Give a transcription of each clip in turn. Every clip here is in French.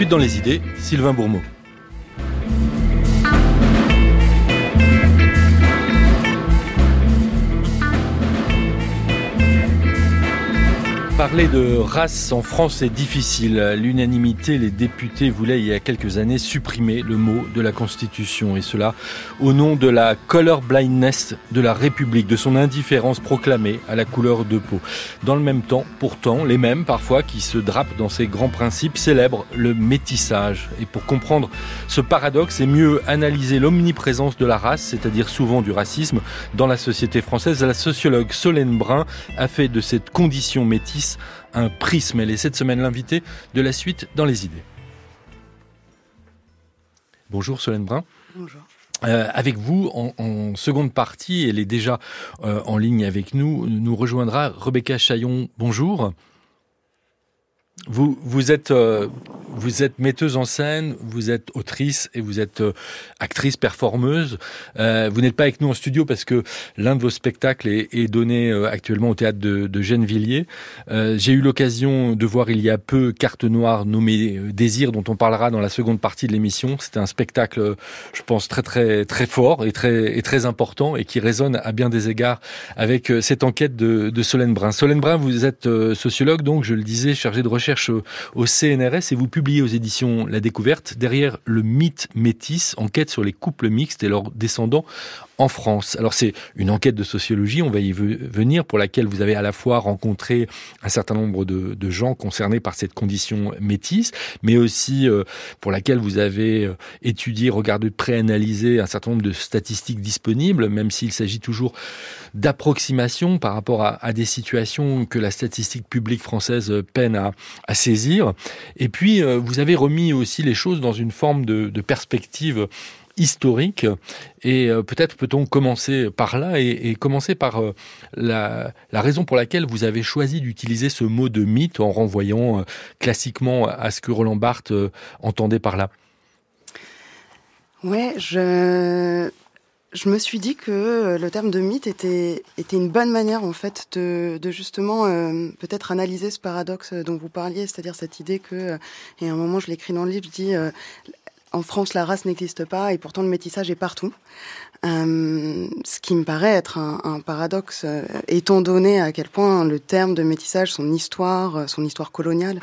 suite dans les idées, Sylvain Bourmeau. Parler de race en France est difficile. L'unanimité, les députés voulaient il y a quelques années supprimer le mot de la Constitution et cela au nom de la color blindness de la République, de son indifférence proclamée à la couleur de peau. Dans le même temps, pourtant, les mêmes parfois qui se drapent dans ces grands principes célèbrent le métissage. Et pour comprendre ce paradoxe, c'est mieux analyser l'omniprésence de la race, c'est-à-dire souvent du racisme, dans la société française. La sociologue Solène Brun a fait de cette condition métisse un prisme. Elle est cette semaine l'invitée de la suite dans les idées. Bonjour Solène Brun. Bonjour. Euh, avec vous, en, seconde partie, elle est déjà euh, en ligne avec nous, nous rejoindra Rebecca Chaillon. Bonjour. Vous, vous, êtes, euh, vous êtes metteuse en scène, vous êtes autrice et vous êtes euh, actrice, performeuse. Euh, vous n'êtes pas avec nous en studio parce que l'un de vos spectacles est, est donné actuellement au théâtre de, de Gennevilliers. J'ai eu l'occasion de voir il y a peu Carte Noire nommée Désir, dont on parlera dans la seconde partie de l'émission. C'était un spectacle, je pense, très très très fort et très, et très important et qui résonne à bien des égards avec cette enquête de, de Solène Brun. Solène Brun, vous êtes sociologue, donc je le disais, chargée de recherche au CNRS et vous publiez aux éditions La Découverte. Derrière le mythe métis, enquête sur les couples mixtes et leurs descendants en France. Alors c'est une enquête de sociologie, on va y venir, pour laquelle vous avez à la fois rencontré un certain nombre de, gens concernés par cette condition métisse, mais aussi euh, pour laquelle vous avez euh, étudié, regardé de près, analysé un certain nombre de statistiques disponibles, même s'il s'agit toujours d'approximation par rapport à, des situations que la statistique publique française peine à, saisir. Et puis, euh, vous avez remis aussi les choses dans une forme de perspective historique. Et euh, peut-être peut-on commencer par là et, commencer par euh, la, raison pour laquelle vous avez choisi d'utiliser ce mot de mythe en renvoyant euh, classiquement à ce que Roland Barthes entendait par là. Ouais, je je me suis dit que le terme de mythe était, était une bonne manière en fait de, de justement peut-être analyser ce paradoxe dont vous parliez, c'est-à-dire cette idée que, et à un moment je l'écris dans le livre, je dis en France, la race n'existe pas et pourtant le métissage est partout. Euh, ce qui me paraît être un, paradoxe, euh, étant donné à quel point le terme de métissage, son histoire, euh, son histoire coloniale,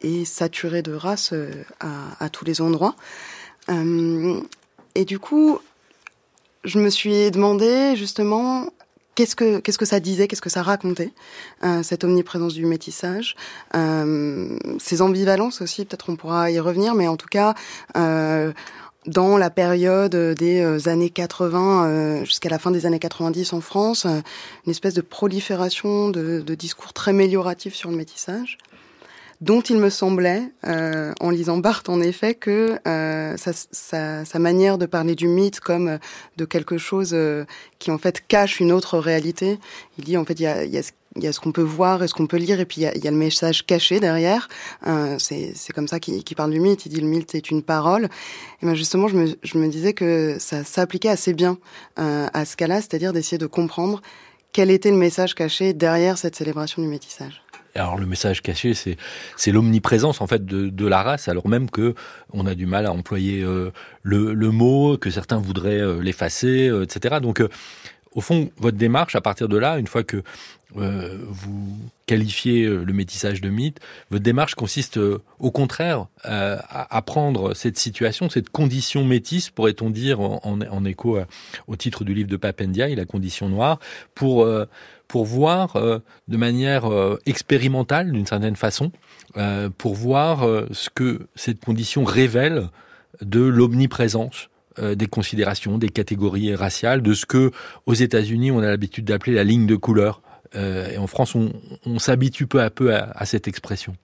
est saturé de race à, tous les endroits. et du coup, je me suis demandé justement qu'est-ce que qu'est-ce que ça disait, qu'est-ce que ça racontait, euh, cette omniprésence du métissage, euh, ces ambivalences aussi, peut-être on pourra y revenir, mais en tout cas. Euh, dans la période des années 80 jusqu'à la fin des années 90 en France, une espèce de prolifération de, de discours très amélioratifs sur le métissage dont il me semblait, euh, en lisant Barthes en effet, que euh, sa, sa, sa, manière de parler du mythe comme euh, de quelque chose euh, qui en fait cache une autre réalité. Il dit en fait il y a, a il y a ce qu'on peut voir et ce qu'on peut lire, et puis il y a, il y a le message caché derrière. Euh, c'est comme ça qu'il parle du mythe. Il dit le mythe est une parole. Et ben justement, je me, je me disais que ça s'appliquait assez bien euh, à ce cas-là, c'est-à-dire d'essayer de comprendre quel était le message caché derrière cette célébration du métissage alors le message caché, c'est c'est l'omniprésence en fait de, la race, alors même que on a du mal à employer euh, le, le, mot, que certains voudraient euh, l'effacer, euh, etc. Donc au fond, votre démarche, à partir de là, une fois que vous qualifiez le métissage de mythe, votre démarche consiste au contraire à, prendre cette situation, cette condition métisse, pourrait-on dire, en, écho au titre du livre de Papendia, La condition noire, pour pour voir euh, de manière euh, expérimentale, d'une certaine façon, euh, pour voir ce que cette condition révèle de l'omniprésence des considérations, des catégories raciales, de ce que aux États-Unis on a l'habitude d'appeler la ligne de couleur. Et en France, on, on s'habitue peu à peu à, à cette expression.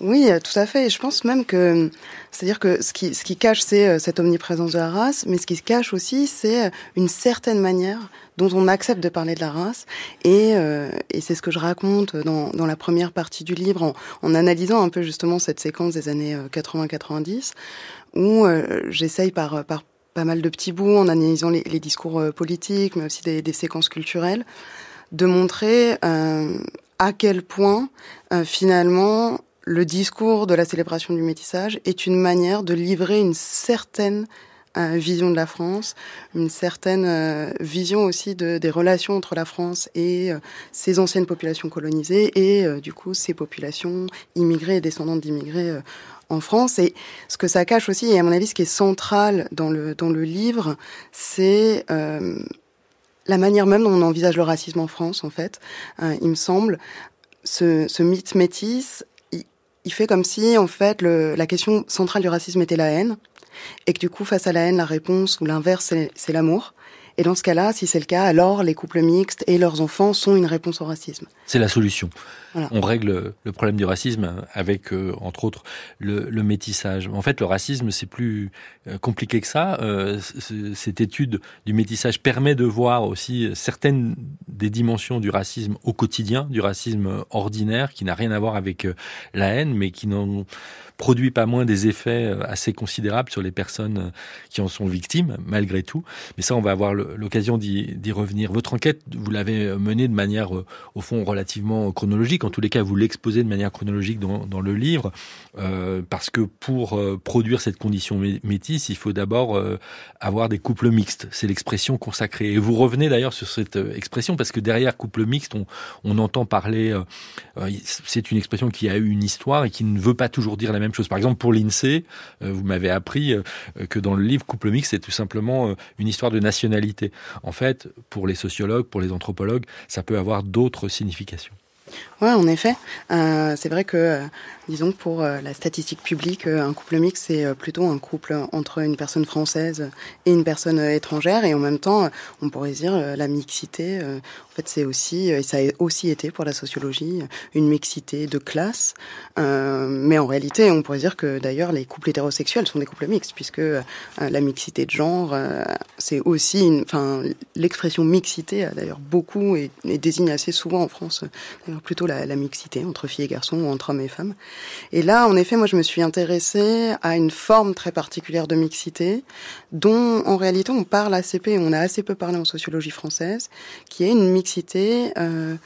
Oui, tout à fait. Et je pense même que, c'est-à-dire que ce qui, ce qui cache, c'est cette omniprésence de la race, mais ce qui se cache aussi, c'est une certaine manière dont on accepte de parler de la race. Et, euh, et c'est ce que je raconte dans, dans, la première partie du livre, en, en, analysant un peu justement cette séquence des années 80-90, euh, où euh, j'essaye par, par pas mal de petits bouts, en analysant les, les discours politiques, mais aussi des, des, séquences culturelles, de montrer à quel point finalement le discours de la célébration du métissage est une manière de livrer une certaine euh, vision de la France, une certaine euh, vision aussi de, des relations entre la France et euh, ses anciennes populations colonisées et du coup ces populations immigrées et descendantes d'immigrés en France. Et ce que ça cache aussi, et à mon avis ce qui est central dans le, dans le livre, c'est la manière même dont on envisage le racisme en France, en fait, il me semble. Ce, mythe métis, il fait comme si, en fait, la question centrale du racisme était la haine, et que du coup, face à la haine, la réponse ou l'inverse, c'est l'amour. Et dans ce cas-là, si c'est le cas, alors les couples mixtes et leurs enfants sont une réponse au racisme. C'est la solution. On règle le problème du racisme avec, euh, entre autres, le, le, métissage. En fait, le racisme, c'est plus euh, compliqué que ça. Euh, cette étude du métissage permet de voir aussi certaines des dimensions du racisme au quotidien, du racisme ordinaire, qui n'a rien à voir avec la haine, mais qui n'ont produit pas moins des effets assez considérables sur les personnes qui en sont victimes, malgré tout. Mais ça, on va avoir l'occasion d'y revenir. Votre enquête, vous l'avez menée de manière, au fond, relativement chronologique en tous les cas, vous l'exposez de manière chronologique dans, dans le livre, euh, parce que pour euh, produire cette condition métisse, il faut d'abord euh, avoir des couples mixtes. C'est l'expression consacrée. Et vous revenez d'ailleurs sur cette euh, expression, parce que derrière couple mixte, on, on entend parler, c'est une expression qui a eu une histoire et qui ne veut pas toujours dire la même chose. Par exemple, pour l'INSEE, vous m'avez appris que dans le livre couple mixte, c'est tout simplement une histoire de nationalité. En fait, pour les sociologues, pour les anthropologues, ça peut avoir d'autres significations. Ouais, en effet. Euh, c'est vrai que, euh, disons pour euh, la statistique publique, un couple mixte, c'est plutôt un couple entre une personne française et une personne étrangère. Et en même temps, on pourrait dire la mixité, en fait, c'est aussi, et ça a aussi été pour la sociologie, une mixité de classe. mais en réalité, on pourrait dire que d'ailleurs, les couples hétérosexuels sont des couples mixtes, puisque la mixité de genre, c'est aussi, enfin, l'expression mixité a d'ailleurs beaucoup et, et, désigne assez souvent en France, plutôt la, mixité entre filles et garçons ou entre hommes et femmes. Et là, en effet, moi, je me suis intéressée à une forme très particulière de mixité, dont en réalité on parle assez peu, on a assez peu parlé en sociologie française, qui est une mixité euh,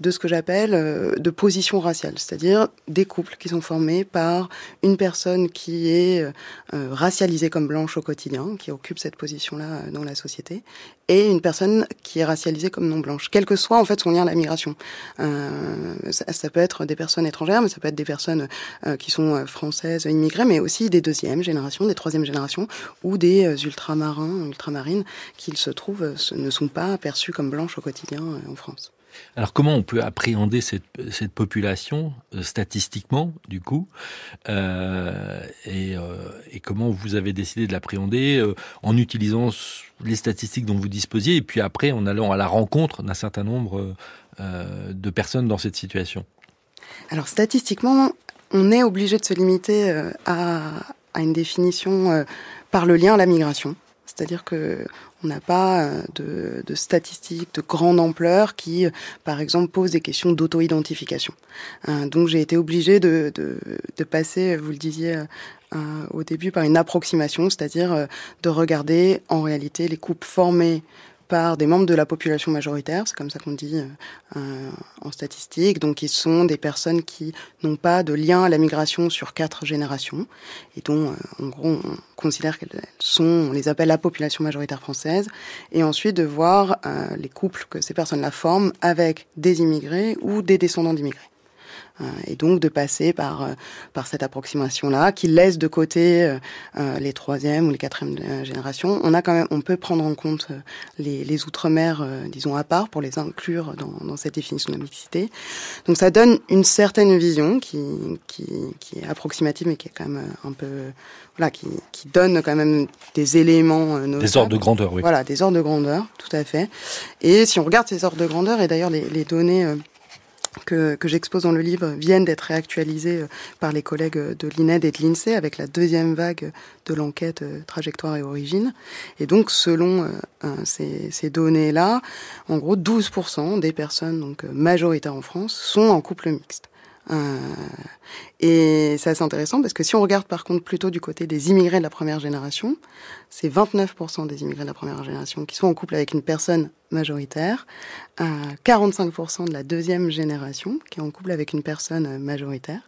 de ce que j'appelle euh, de position raciale, c'est-à-dire des couples qui sont formés par une personne qui est euh, racialisée comme blanche au quotidien, qui occupe cette position-là euh, dans la société, et une personne qui est racialisée comme non blanche, quel que soit en fait son lien à la migration. Ça, ça, peut être des personnes étrangères, mais ça peut être des personnes qui sont françaises, immigrées, mais aussi des deuxièmes générations, des troisième générations, ou des ultramarins, ultramarines, qui se trouvent ne sont pas perçus comme blanches au quotidien en France. Alors comment on peut appréhender cette, population euh, statistiquement, du coup, euh, et, euh, et, comment vous avez décidé de l'appréhender en utilisant les statistiques dont vous disposiez, et puis après en allant à la rencontre d'un certain nombre de personnes dans cette situation? Alors statistiquement, on est obligé de se limiter à une définition par le lien à la migration. C'est-à-dire que on n'a pas euh, de, statistiques de grande ampleur qui, euh, par exemple, posent des questions d'auto-identification. Euh, donc j'ai été obligée de, passer, vous le disiez au début, par une approximation, c'est-à-dire de regarder en réalité les couples formés par des membres de la population majoritaire, c'est comme ça qu'on dit euh, en statistique. Donc, ils sont des personnes qui n'ont pas de lien à la migration sur quatre générations et dont, euh, en gros, on considère qu'elles sont, on les appelle la population majoritaire française. Et ensuite, de voir euh, les couples que ces personnes-là forment avec des immigrés ou des descendants d'immigrés. Euh, et donc de passer par euh, par cette approximation là qui laisse de côté euh, les troisième ou les quatrième générations. On a quand même on peut prendre en compte les, les outre-mer disons à part pour les inclure dans, dans cette définition de mixité. Donc ça donne une certaine vision qui qui, qui est approximative mais qui est quand même un peu voilà qui, qui donne quand même des éléments notables. des ordres de grandeur oui. Voilà des ordres de grandeur tout à fait. Et si on regarde ces ordres de grandeur et d'ailleurs les, les données que, que j'expose dans le livre viennent d'être réactualisés euh, par les collègues de l'INED et de l'INSEE avec la deuxième vague de l'enquête euh, Trajectoire et Origine. Et donc, selon euh, ces, ces données-là, en gros, 12% des personnes donc majoritaires en France sont en couple mixte. Euh, et c'est assez intéressant parce que si on regarde par contre plutôt du côté des immigrés de la première génération, c'est 29% des immigrés de la première génération qui sont en couple avec une personne majoritaire, 45% de la deuxième génération qui est en couple avec une personne majoritaire,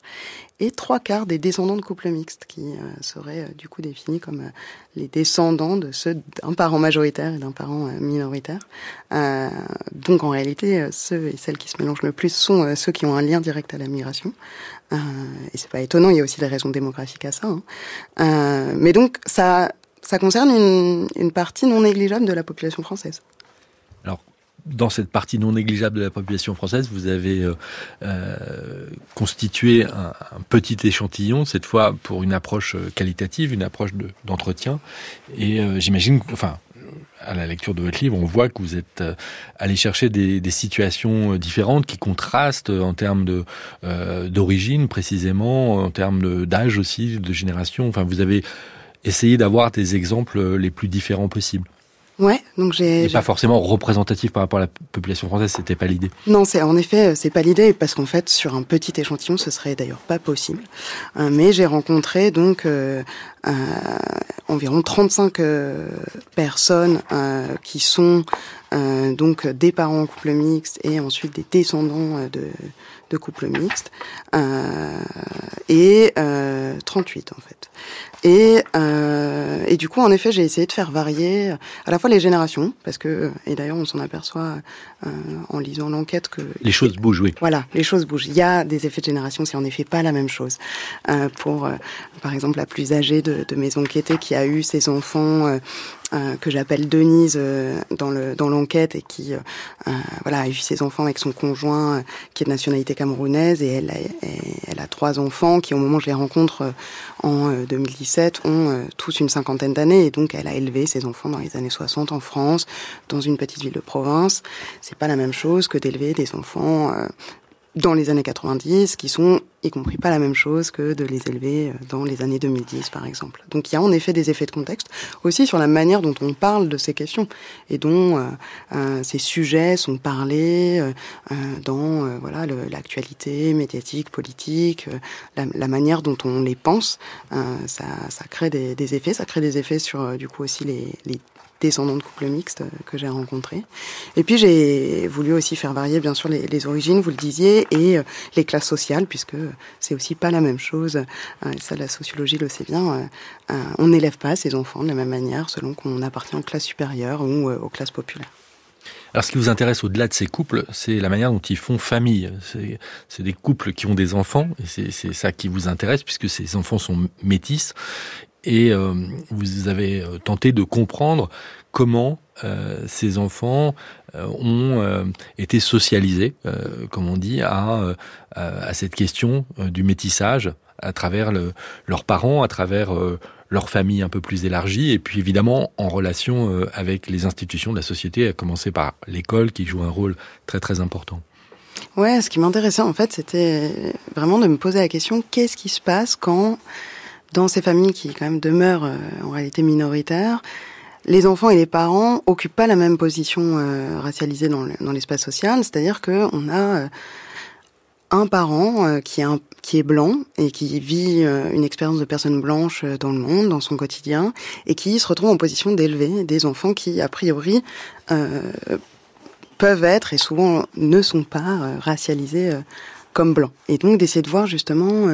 et trois quarts des descendants de couples mixtes qui euh, seraient euh, du coup définis comme euh, les descendants de ceux d'un parent majoritaire et d'un parent minoritaire. donc en réalité, ceux et celles qui se mélangent le plus sont ceux qui ont un lien direct à la migration. et c'est pas étonnant, il y a aussi des raisons démographiques à ça. Hein. mais donc ça, ça concerne une, partie non négligeable de la population française dans cette partie non négligeable de la population française, vous avez euh, euh, constitué un, petit échantillon, cette fois pour une approche euh, qualitative, une approche d'entretien. et j'imagine, enfin, à la lecture de votre livre, on voit que vous êtes allé chercher des, situations différentes qui contrastent en termes d'origine précisément, en termes d'âge aussi, de génération. Enfin, vous avez essayé d'avoir des exemples les plus différents possibles. Ouais, donc j'ai. pas forcément représentatif par rapport à la population française, c'était pas l'idée. Non, c'est en effet, c'est pas l'idée parce qu'en fait, sur un petit échantillon, ce serait d'ailleurs pas possible. Euh, mais j'ai rencontré donc euh, euh, environ 35 personnes qui sont donc des parents en couple mixte et ensuite des descendants de, de couples mixtes et 38 en fait. Et, euh, et du coup, en effet, j'ai essayé de faire varier à la fois les générations, parce que, et d'ailleurs, on s'en aperçoit euh, en lisant l'enquête que... Les choses bougent, oui. Voilà, les choses bougent. Il y a des effets de génération, c'est en effet pas la même chose. Euh, pour, euh, par exemple, la plus âgée de, de, mes enquêtés qui a eu ses enfants euh, euh, que j'appelle Denise euh, dans le dans l'enquête et qui euh, voilà a eu ses enfants avec son conjoint qui est de nationalité camerounaise et elle elle a trois enfants qui au moment où je les rencontre en 2017 ont tous une cinquantaine d'années. Et donc elle a élevé ses enfants dans les années 60 en France dans une petite ville de province. C'est pas la même chose que d'élever des enfants dans les années 90, qui sont y compris pas la même chose que de les élever euh, dans les années 2010, par exemple. Donc il y a en effet des effets de contexte, aussi sur la manière dont on parle de ces questions et dont euh, euh ces sujets sont parlés euh, euh dans voilà l'actualité médiatique, politique, la, manière dont on les pense. ça, ça crée des, des, effets, ça crée des effets sur du coup aussi les, les descendants de couples mixtes que j'ai rencontrés. Et puis j'ai voulu aussi faire varier bien sûr les, origines, vous le disiez, et euh, les classes sociales, puisque c'est aussi pas la même chose. Euh, ça, la sociologie le sait bien. Euh, on n'élève pas ses enfants de la même manière selon qu'on appartient aux classes supérieures ou aux classes populaires. Alors, ce qui vous intéresse au-delà de ces couples, c'est la manière dont ils font famille. C'est des couples qui ont des enfants, et c'est ça qui vous intéresse, puisque ces enfants sont métis et euh, vous avez euh, tenté de comprendre comment euh, ces enfants euh, ont euh, été socialisés, comme on dit, à, à cette question du métissage à travers le, leurs parents, à travers leur famille un peu plus élargie, et puis évidemment en relation avec les institutions de la société, à commencer par l'école qui joue un rôle très très important. Ouais, ce qui m'intéressait en fait, c'était vraiment de me poser la question qu'est-ce qui se passe quand dans ces familles qui quand même demeurent euh, en réalité minoritaires, les enfants et les parents occupent pas la même position euh, racialisée dans l'espace social, c'est-à-dire que on a euh, un parent qui est un, qui est blanc et qui vit une expérience de personne blanche dans le monde, dans son quotidien, et qui se retrouve en position d'élever des enfants qui, a priori, peuvent être et souvent ne sont pas racialisés comme blancs. Et donc d'essayer de voir justement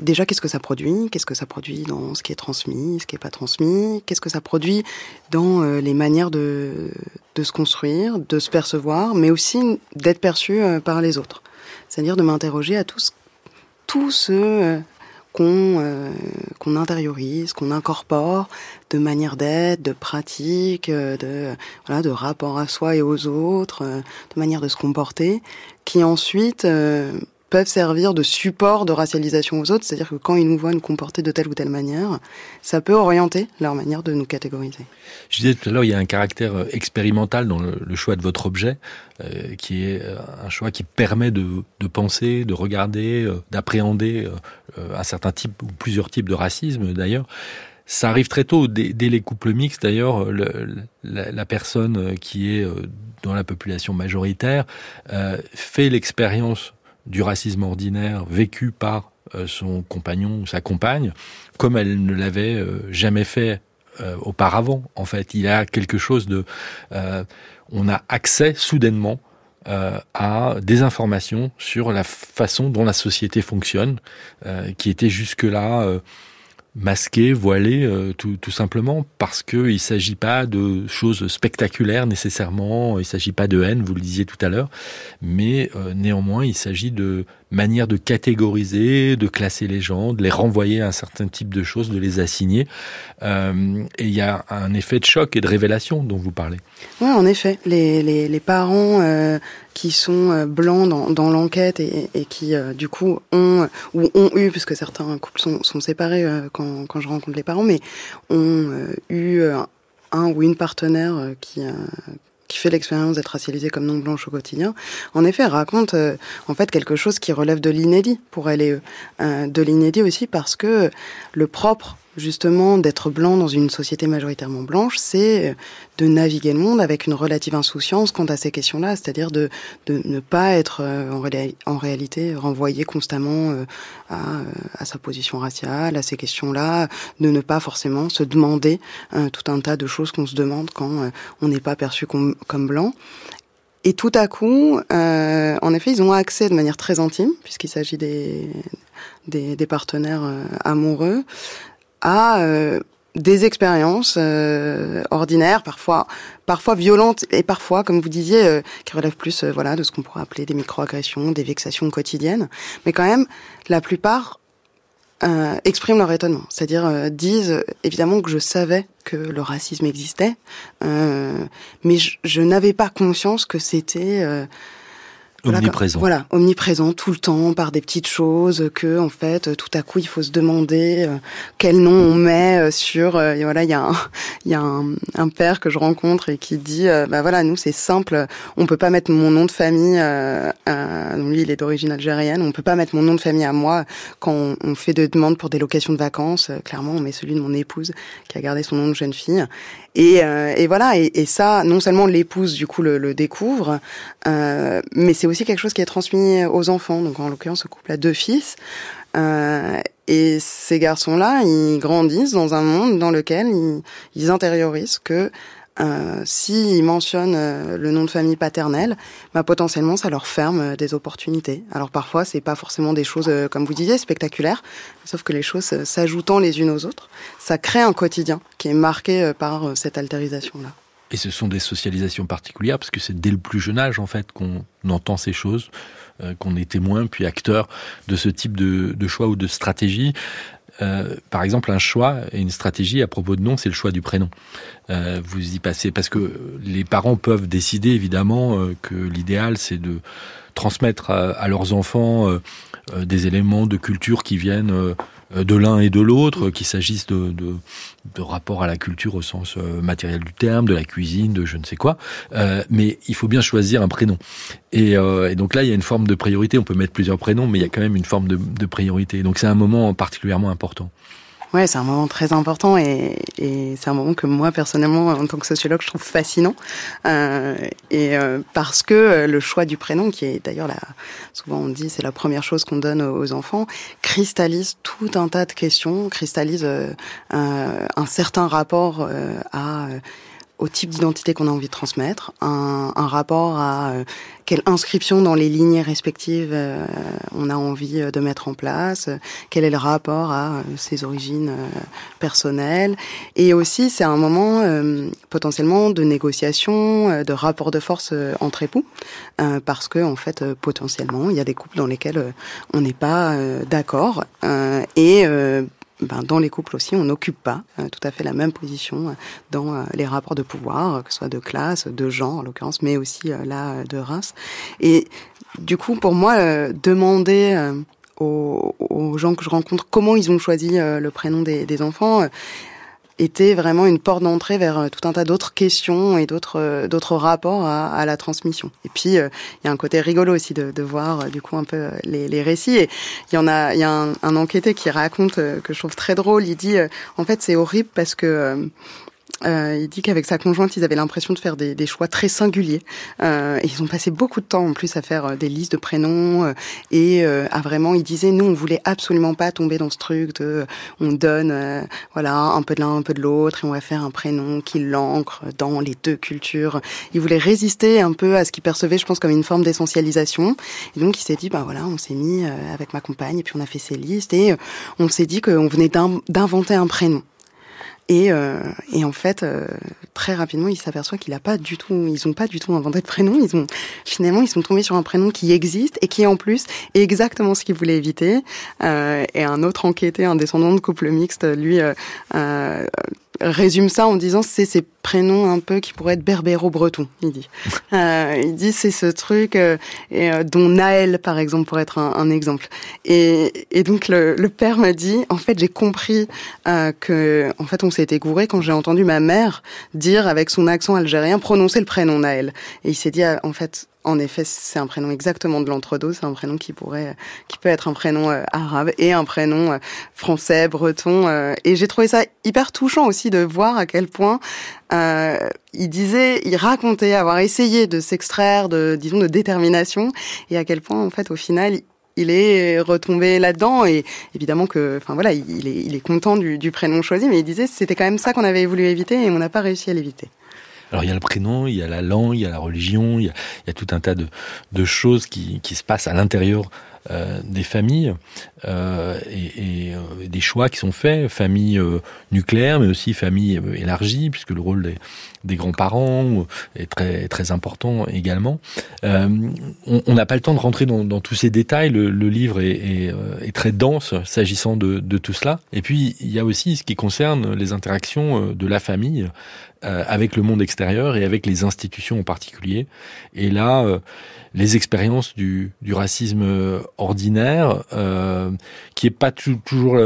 déjà qu'est-ce que ça produit, qu'est-ce que ça produit dans ce qui est transmis, ce qui est pas transmis, qu'est-ce que ça produit dans euh, les manières de, de se construire, de se percevoir, mais aussi d'être perçu euh, par les autres? C'est-à-dire de m'interroger à tout ce, tout ce euh, qu'on qu'on intériorise, qu'on incorpore de manière d'être, de pratique, de voilà, de rapport à soi et aux autres, de manière de se comporter, qui ensuite peuvent servir de support de racialisation aux autres, c'est-à-dire que quand ils nous voient nous comporter de telle ou telle manière, ça peut orienter leur manière de nous catégoriser. Je disais tout à l'heure, il y a un caractère euh, expérimental dans le, choix de votre objet, euh, qui est euh, un choix qui permet de, penser, de regarder, d'appréhender un certain type ou plusieurs types de racisme d'ailleurs. Ça arrive très tôt, dès, les couples mixtes d'ailleurs, la, personne qui est dans la population majoritaire fait l'expérience du racisme ordinaire vécu par euh, son compagnon ou sa compagne, comme elle ne l'avait euh, jamais fait auparavant. En fait, il y a quelque chose de, on a accès soudainement à des informations sur la façon dont la société fonctionne, qui était jusque-là masqué, voilé, euh, tout, tout, simplement parce qu'il ne s'agit pas de choses spectaculaires nécessairement, il ne s'agit pas de haine, vous le disiez tout à l'heure, mais euh, néanmoins il s'agit de manière de catégoriser, de classer les gens, de les renvoyer à un certain type de choses, de les assigner. Euh, et il y a un effet de choc et de révélation dont vous parlez. Oui, en effet. Les, les, parents euh, qui sont euh, blancs dans, l'enquête et, qui, du coup, ont, ou ont eu, puisque certains couples sont, sont séparés quand, quand je rencontre les parents, mais ont eu un ou une partenaire qui, qui fait l'expérience d'être racialisée comme non blanche au quotidien, en effet, raconte euh, en fait quelque chose qui relève de l'inédit pour elle et. Euh, de l'inédit aussi parce que le propre justement d'être blanc dans une société majoritairement blanche, c'est de naviguer le monde avec une relative insouciance quant à ces questions-là, c'est-à-dire de, ne pas être euh, en, réalité renvoyé constamment euh, à, sa position raciale, à ces questions-là, de ne pas forcément se demander euh, tout un tas de choses qu'on se demande quand on n'est pas perçu comme, blanc. Et tout à coup, euh, en effet, ils ont accès de manière très intime, puisqu'il s'agit des, partenaires euh, amoureux, à euh, des expériences euh, ordinaires, parfois parfois violentes et parfois, comme vous disiez, euh, qui relèvent plus euh, voilà de ce qu'on pourrait appeler des microagressions, des vexations quotidiennes. Mais quand même, la plupart euh, expriment leur étonnement, c'est-à-dire disent évidemment que je savais que le racisme existait, mais je, je n'avais pas conscience que c'était Omniprésent. Voilà, omniprésent tout le temps par des petites choses que en fait tout à coup il faut se demander euh, quel nom on met euh, sur euh, et voilà il y a un, il y a un, un, père que je rencontre et qui dit bah voilà nous c'est simple on peut pas mettre mon nom de famille lui il est d'origine algérienne on peut pas mettre mon nom de famille à moi quand on, on fait des demandes pour des locations de vacances clairement on met celui de mon épouse qui a gardé son nom de jeune fille et, euh, et voilà, et, et, ça, non seulement l'épouse du coup le, le découvre, euh, mais c'est aussi quelque chose qui est transmis aux enfants. Donc en l'occurrence, ce couple a deux fils. Euh, et ces garçons-là, ils grandissent dans un monde dans lequel ils, ils intériorisent que euh, s'ils mentionnent euh, le nom de famille paternel, bah, potentiellement ça leur ferme euh, des opportunités. Alors parfois c'est pas forcément des choses comme vous disiez spectaculaires, sauf que les choses s'ajoutant les unes aux autres, ça crée un quotidien qui est marqué par cette altérisation là. Et ce sont des socialisations particulières parce que c'est dès le plus jeune âge en fait qu'on entend ces choses, qu'on est témoin puis acteur de ce type de choix ou de stratégie. Euh, par exemple, un choix et une stratégie à propos de nom, c'est le choix du prénom. Euh, vous y passez parce que les parents peuvent décider évidemment euh, que l'idéal c'est de transmettre à, à leurs enfants euh, euh, des éléments de culture qui viennent euh, de l'un et de l'autre, qu'il s'agisse de, de, de rapport à la culture au sens euh, matériel du terme, de la cuisine, de je ne sais quoi. Euh, mais il faut bien choisir un prénom. Et, euh, et, donc là, il y a une forme de priorité. On peut mettre plusieurs prénoms, mais il y a quand même une forme de, de priorité. Donc c'est un moment particulièrement important. Ouais, c'est un moment très important et, et c'est un moment que moi personnellement, en tant que sociologue, je trouve fascinant. Euh, et euh, parce que le choix du prénom, qui est d'ailleurs la, souvent on dit, c'est la première chose qu'on donne aux enfants, cristallise tout un tas de questions, cristallise euh, un, un, certain rapport euh, à au type d'identité qu'on a envie de transmettre, un, rapport à euh, quelle inscription dans les lignées respectives euh, on a envie de mettre en place, quel est le rapport à euh, ses origines personnelles. Et aussi, c'est un moment potentiellement de négociation, de rapport de force entre époux, parce que fait, potentiellement, il y a des couples dans lesquels on n'est pas d'accord et ben, dans les couples aussi, on n'occupe pas euh, tout à fait la même position euh, dans euh, les rapports de pouvoir, que ce soit de classe, de genre en l'occurrence, mais aussi là de race. Et du coup, pour moi, demander aux, gens que je rencontre comment ils ont choisi le prénom des enfants était vraiment une porte d'entrée vers euh, tout un tas d'autres questions et d'autres euh, d'autres rapports à, à, la transmission. Et puis euh, il y a un côté rigolo aussi de, de voir du coup un peu les, les récits. Et il y en a il y a un, un enquêté qui raconte que je trouve très drôle. Il dit en fait c'est horrible parce que Euh, il dit qu'avec sa conjointe, ils avaient l'impression de faire des, des choix très singuliers. Euh, ils ont passé beaucoup de temps en plus à faire euh, des listes de prénoms euh, et à vraiment, il disait, nous, on voulait absolument pas tomber dans ce truc de, on donne, voilà, un peu de l'un, un peu de l'autre, et on va faire un prénom qui l'ancre dans les deux cultures. Il voulait résister un peu à ce qu'il percevait, je pense, comme une forme d'essentialisation. Et donc, il s'est dit, bah voilà, on s'est mis avec ma compagne et puis on a fait ces listes et on s'est dit qu'on venait d'inventer un prénom. Et, euh, et en fait, euh, très rapidement, il s'aperçoit qu'il a pas du tout, ils ont pas du tout inventé de prénom. Ils ont finalement, ils sont tombés sur un prénom qui existe et qui en plus est exactement ce qu'ils voulaient éviter. Euh, et un autre enquêté, un descendant de couple mixte, lui euh, euh, résume ça en disant c'est ces prénoms un peu qui pourraient être berbéro-breton, il dit. Euh, il dit c'est ce truc euh, et, euh, dont Naël, par exemple, pourrait être un, un exemple. Et, et, donc le, le, père m'a dit, en fait, j'ai compris euh, que, en fait, on s'était gouré quand j'ai entendu ma mère dire avec son accent algérien prononcer le prénom Naël. Et il s'est dit, en fait, en effet, c'est un prénom exactement de l'entre-deux. C'est un prénom qui pourrait, qui peut être un prénom euh, arabe et un prénom euh, français, breton. Euh, et j'ai trouvé ça hyper touchant aussi de voir à quel point il disait, il racontait avoir essayé de s'extraire de, disons, de détermination et à quel point, en fait, au final, il est retombé là-dedans et évidemment que, enfin voilà, il est, il est content du, du prénom choisi, mais il disait c'était quand même ça qu'on avait voulu éviter et on n'a pas réussi à l'éviter. Alors il y a le prénom, il y a la langue, il y a la religion, il y a, tout un tas de, choses qui, se passent à l'intérieur euh, des familles euh, et, et euh, des choix qui sont faits, famille euh, nucléaire, mais aussi famille euh, élargie, puisque le rôle des, grands-parents est très, important également. on n'a pas le temps de rentrer dans, tous ces détails, le, livre est, très dense s'agissant de tout cela. Et puis il y a aussi ce qui concerne les interactions de la famille euh, avec le monde extérieur et avec les institutions en particulier. Et là, euh, les expériences du, du, racisme ordinaire, euh, qui est pas toujours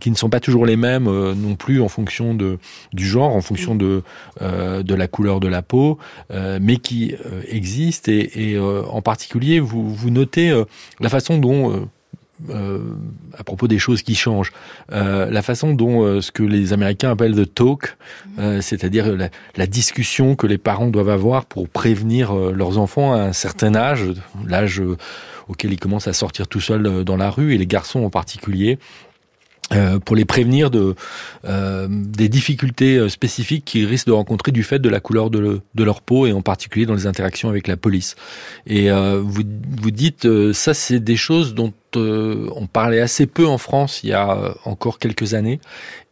qui ne sont pas toujours les mêmes euh, non plus en fonction de du genre, en fonction de euh, de la couleur de la peau, euh, mais qui existent et, et en particulier vous vous notez la façon dont euh, à propos des choses qui changent, euh, la façon dont euh, ce que les Américains appellent the talk, euh, c'est-à-dire la, la, discussion que les parents doivent avoir pour prévenir euh, leurs enfants à un certain âge, l'âge euh, auquel ils commencent à sortir tout seuls dans la rue, et les garçons en particulier, euh, pour les prévenir de euh, des difficultés euh, spécifiques qu'ils risquent de rencontrer du fait de la couleur de, le, de leur peau et en particulier dans les interactions avec la police. Et euh, vous vous dites euh, ça c'est des choses dont on parlait assez peu en France il y a encore quelques années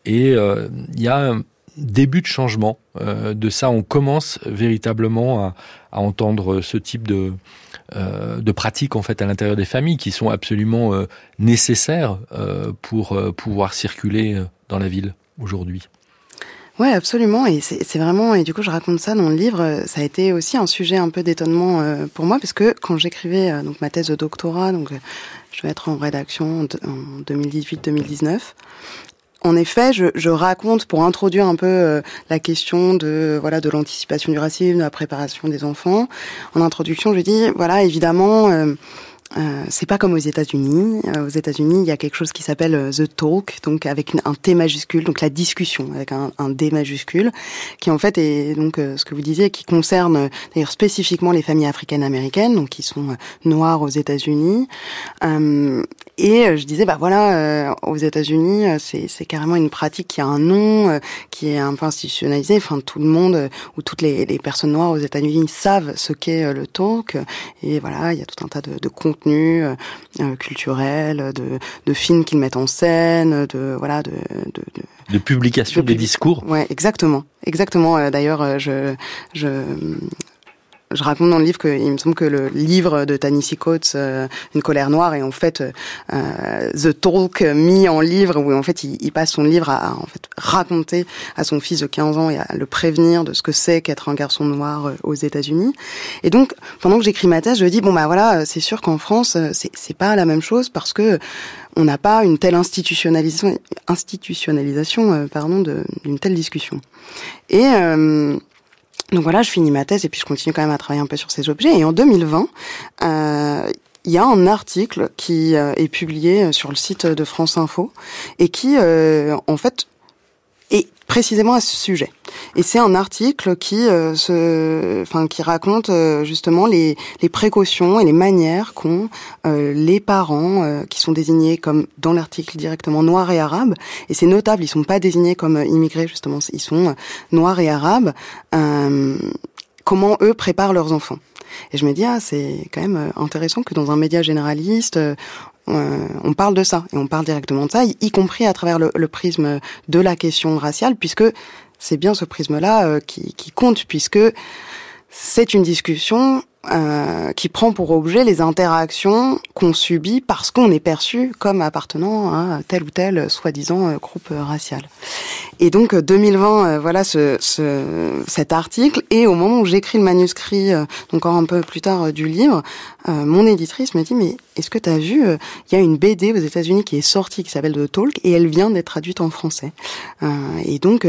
et il y a un début de changement de ça on commence véritablement à, à entendre ce type de de pratiques en fait à l'intérieur des familles qui sont absolument euh, nécessaires euh, pour euh, pouvoir circuler euh, dans la ville aujourd'hui. Ouais, absolument. Et c'est vraiment, et du coup, je raconte ça dans le livre. Ça a été aussi un sujet un peu d'étonnement euh, pour moi, parce que quand j'écrivais euh, donc ma thèse de doctorat, donc je vais être en rédaction en 2018-2019, en effet, je, raconte pour introduire un peu euh, la question de voilà de l'anticipation du racisme, de la préparation des enfants. En introduction, je dis voilà évidemment. Euh, euh, c'est pas comme aux États-Unis. Euh, aux États-Unis, il y a quelque chose qui s'appelle euh, the talk, donc avec un T majuscule, donc la discussion avec un, D majuscule, qui en fait est donc euh, ce que vous disiez, qui concerne euh, d'ailleurs spécifiquement les familles africaines américaines, donc qui sont noires aux États-Unis. et je disais bah voilà, aux États-Unis, c'est, carrément une pratique qui a un nom, qui est un peu institutionnalisé. Enfin, tout le monde ou toutes les, les personnes noires aux États-Unis savent ce qu'est le talk. Et voilà, il y a tout un tas de, de contenu euh, culturel, de, de films qu'ils mettent en scène, de voilà, de de, de, de publication de des discours. Ouais, exactement, exactement. Euh, D'ailleurs, euh, je je je raconte dans le livre qu'il me semble que le livre de Tanissi Coates, euh, Une colère noire, est en fait euh, The Talk mis en livre, où en fait il, il passe son livre à, en fait raconter à son fils de 15 ans et à le prévenir de ce que c'est qu'être un garçon noir euh, aux États-Unis. Et donc, pendant que j'écris ma thèse, je dis bon bah voilà, c'est sûr qu'en France, euh, c'est pas la même chose parce que on n'a pas une telle institutionnalisation, institutionnalisation euh, pardon, d'une telle discussion. Et euh, donc voilà, je finis ma thèse et puis je continue quand même à travailler un peu sur ces objets. Et en 2020, euh, il y a un article qui euh, est publié sur le site de France Info et qui, euh, en fait, et précisément à ce sujet. Et c'est un article qui, euh, se, enfin, qui raconte euh, justement les, les, précautions et les manières qu'ont euh, les parents qui sont désignés comme dans l'article directement noirs et arabes. Et c'est notable, ils sont pas désignés comme immigrés justement, ils sont noirs et arabes. comment eux préparent leurs enfants. Et je me dis, ah, c'est quand même intéressant que dans un média généraliste, euh, on parle de ça et on parle directement de ça, y, compris à travers le, prisme de la question raciale, puisque c'est bien ce prisme-là euh, qui, qui compte, puisque c'est une discussion euh, qui prend pour objet les interactions qu'on subit parce qu'on est perçu comme appartenant à tel ou tel soi-disant euh, groupe racial. Et donc 2020, euh, voilà ce, cet article. Et au moment où j'écris le manuscrit, donc encore un peu plus tard du livre, mon éditrice me dit mais est-ce que tu as vu, il y a une BD aux États-Unis qui est sortie qui s'appelle The Talk et elle vient d'être traduite en français. et donc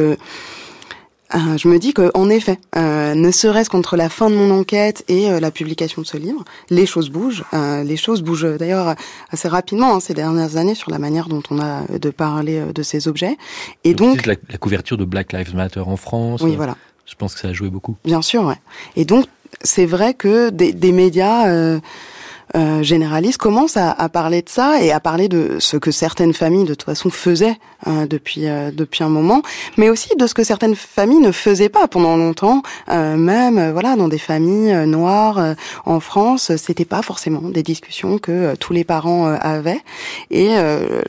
euh, je me dis qu'en effet, euh, ne serait-ce qu'entre la fin de mon enquête et euh, la publication de ce livre, les choses bougent. les choses bougent d'ailleurs assez rapidement hein, ces dernières années sur la manière dont on a de parler de ces objets. Et donc, la, la, couverture de Black Lives Matter en France. Oui, voilà. Je pense que ça a joué beaucoup. Bien sûr, ouais. Et donc, c'est vrai que des, des médias euh, généraliste commence à, à, parler de ça et à parler de ce que certaines familles de toute façon faisaient euh, depuis euh, depuis un moment, mais aussi de ce que certaines familles ne faisaient pas pendant longtemps, même voilà dans des familles noires en France, c'était pas forcément des discussions que tous les parents avaient. Et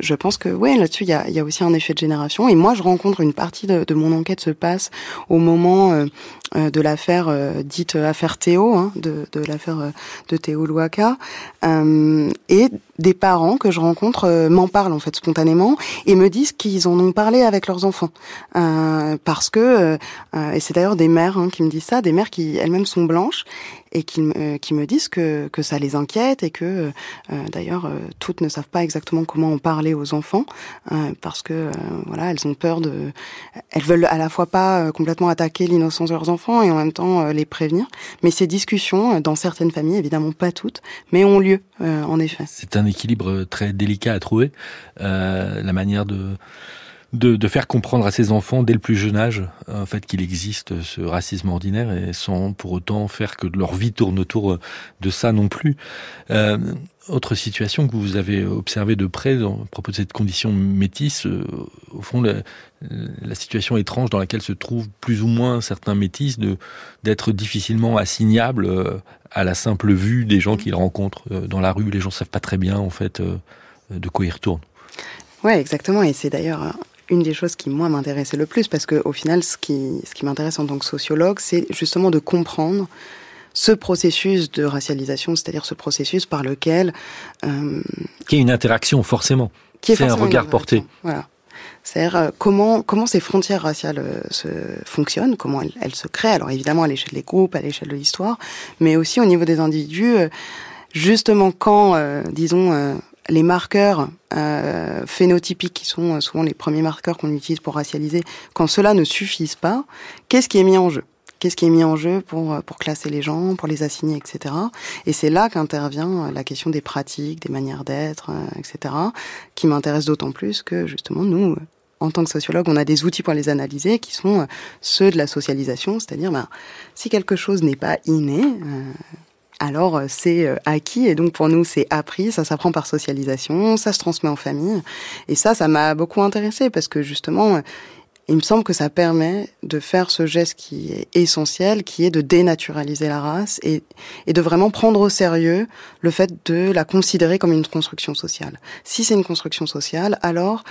je pense que ouais là-dessus il y a, y a, aussi un effet de génération. Et moi je rencontre une partie de, de mon enquête se passe au moment de l'affaire dite affaire Théo, hein, de, de l'affaire de Théo Louaka, euh, et des parents que je rencontre euh, m'en parlent en fait spontanément et me disent qu'ils en ont parlé avec leurs enfants euh, parce que et c'est d'ailleurs des mères hein, qui me disent ça, des mères qui elles-mêmes sont blanches et qui, me, qui me disent que, que ça les inquiète et que d'ailleurs toutes ne savent pas exactement comment en parler aux enfants parce que voilà elles ont peur de elles veulent à la fois pas complètement attaquer l'innocence de leurs enfants et en même temps les prévenir mais ces discussions dans certaines familles évidemment pas toutes mais ont lieu, euh, en effet. Un équilibre très délicat à trouver, euh, la manière de, de, faire comprendre à ses enfants dès le plus jeune âge en fait qu'il existe ce racisme ordinaire et sans pour autant faire que leur vie tourne autour de ça non plus. Euh, autre situation que vous avez observée de près à propos de cette condition métisse, au fond, la, situation étrange dans laquelle se trouvent plus ou moins certains métis d'être difficilement assignables à la simple vue des gens qu'ils rencontrent euh, dans la rue. Les gens savent pas très bien en fait euh, de quoi ils retournent. Ouais, exactement. Et c'est d'ailleurs euh, une des choses qui moi m'intéressait le plus parce que au final, ce qui ce qui m'intéresse en tant que sociologue, c'est justement de comprendre ce processus de racialisation, c'est-à-dire ce processus par lequel euh, qui est une interaction forcément. C'est un regard porté. Voilà. C'est-à-dire euh, comment comment ces frontières raciales euh, se fonctionnent, comment elles, se créent. Alors évidemment à l'échelle des groupes, à l'échelle de l'histoire, mais aussi au niveau des individus. Euh, justement quand, disons, les marqueurs phénotypiques, qui sont souvent les premiers marqueurs qu'on utilise pour racialiser, quand cela ne suffisent pas, qu'est-ce qui est mis en jeu? Qu'est-ce qui est mis en jeu pour, pour classer les gens, pour les assigner, etc. Et c'est là qu'intervient la question des pratiques, des manières d'être, etc., qui m'intéresse d'autant plus que justement, nous, en tant que sociologue, on a des outils pour les analyser qui sont ceux de la socialisation, c'est-à-dire ben, si quelque chose n'est pas inné, euh, alors c'est euh, acquis et donc pour nous c'est appris, ça s'apprend par socialisation, ça se transmet en famille et ça ça m'a beaucoup intéressé parce que justement il me semble que ça permet de faire ce geste qui est essentiel, qui est de dénaturaliser la race et, de vraiment prendre au sérieux le fait de la considérer comme une construction sociale. Si c'est une construction sociale, alors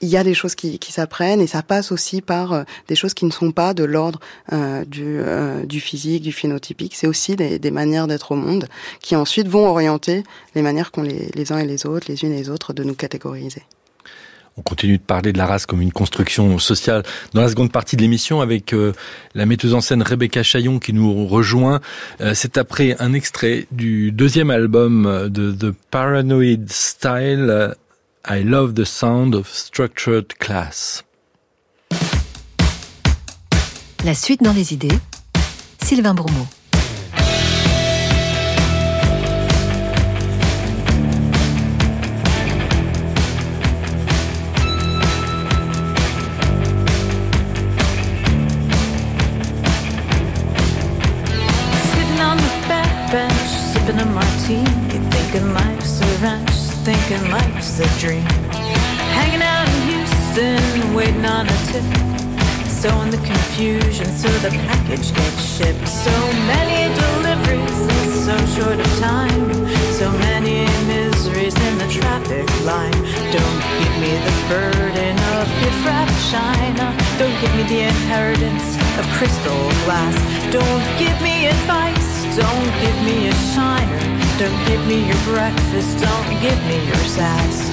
il y a des choses qui, s'apprennent et ça passe aussi par euh, des choses qui ne sont pas de l'ordre euh, du, euh, du physique, du phénotypique. C'est aussi des, des manières d'être au monde qui ensuite vont orienter les manières qu'ont les, les uns et les autres, les unes et les autres, de nous catégoriser. On continue de parler de la race comme une construction sociale dans la seconde partie de l'émission avec euh, la metteuse en scène Rebecca Chaillon qui nous rejoint. Euh, c'est après un extrait du deuxième album de The Paranoid Style, I Love the Sound of Structured Class. La suite dans les idées, Sylvain Bourmeau. Thinking life's a dream. Hanging out in Houston, waiting on a tip. So in the confusion, so the package gets shipped. So many deliveries in so short of time. So many miseries in the traffic line. Don't give me the burden of gift china. Uh, don't give me the inheritance of crystal glass. Don't give me advice. Don't give me a shiner. Don't give me your breakfast. Don't give me your sass.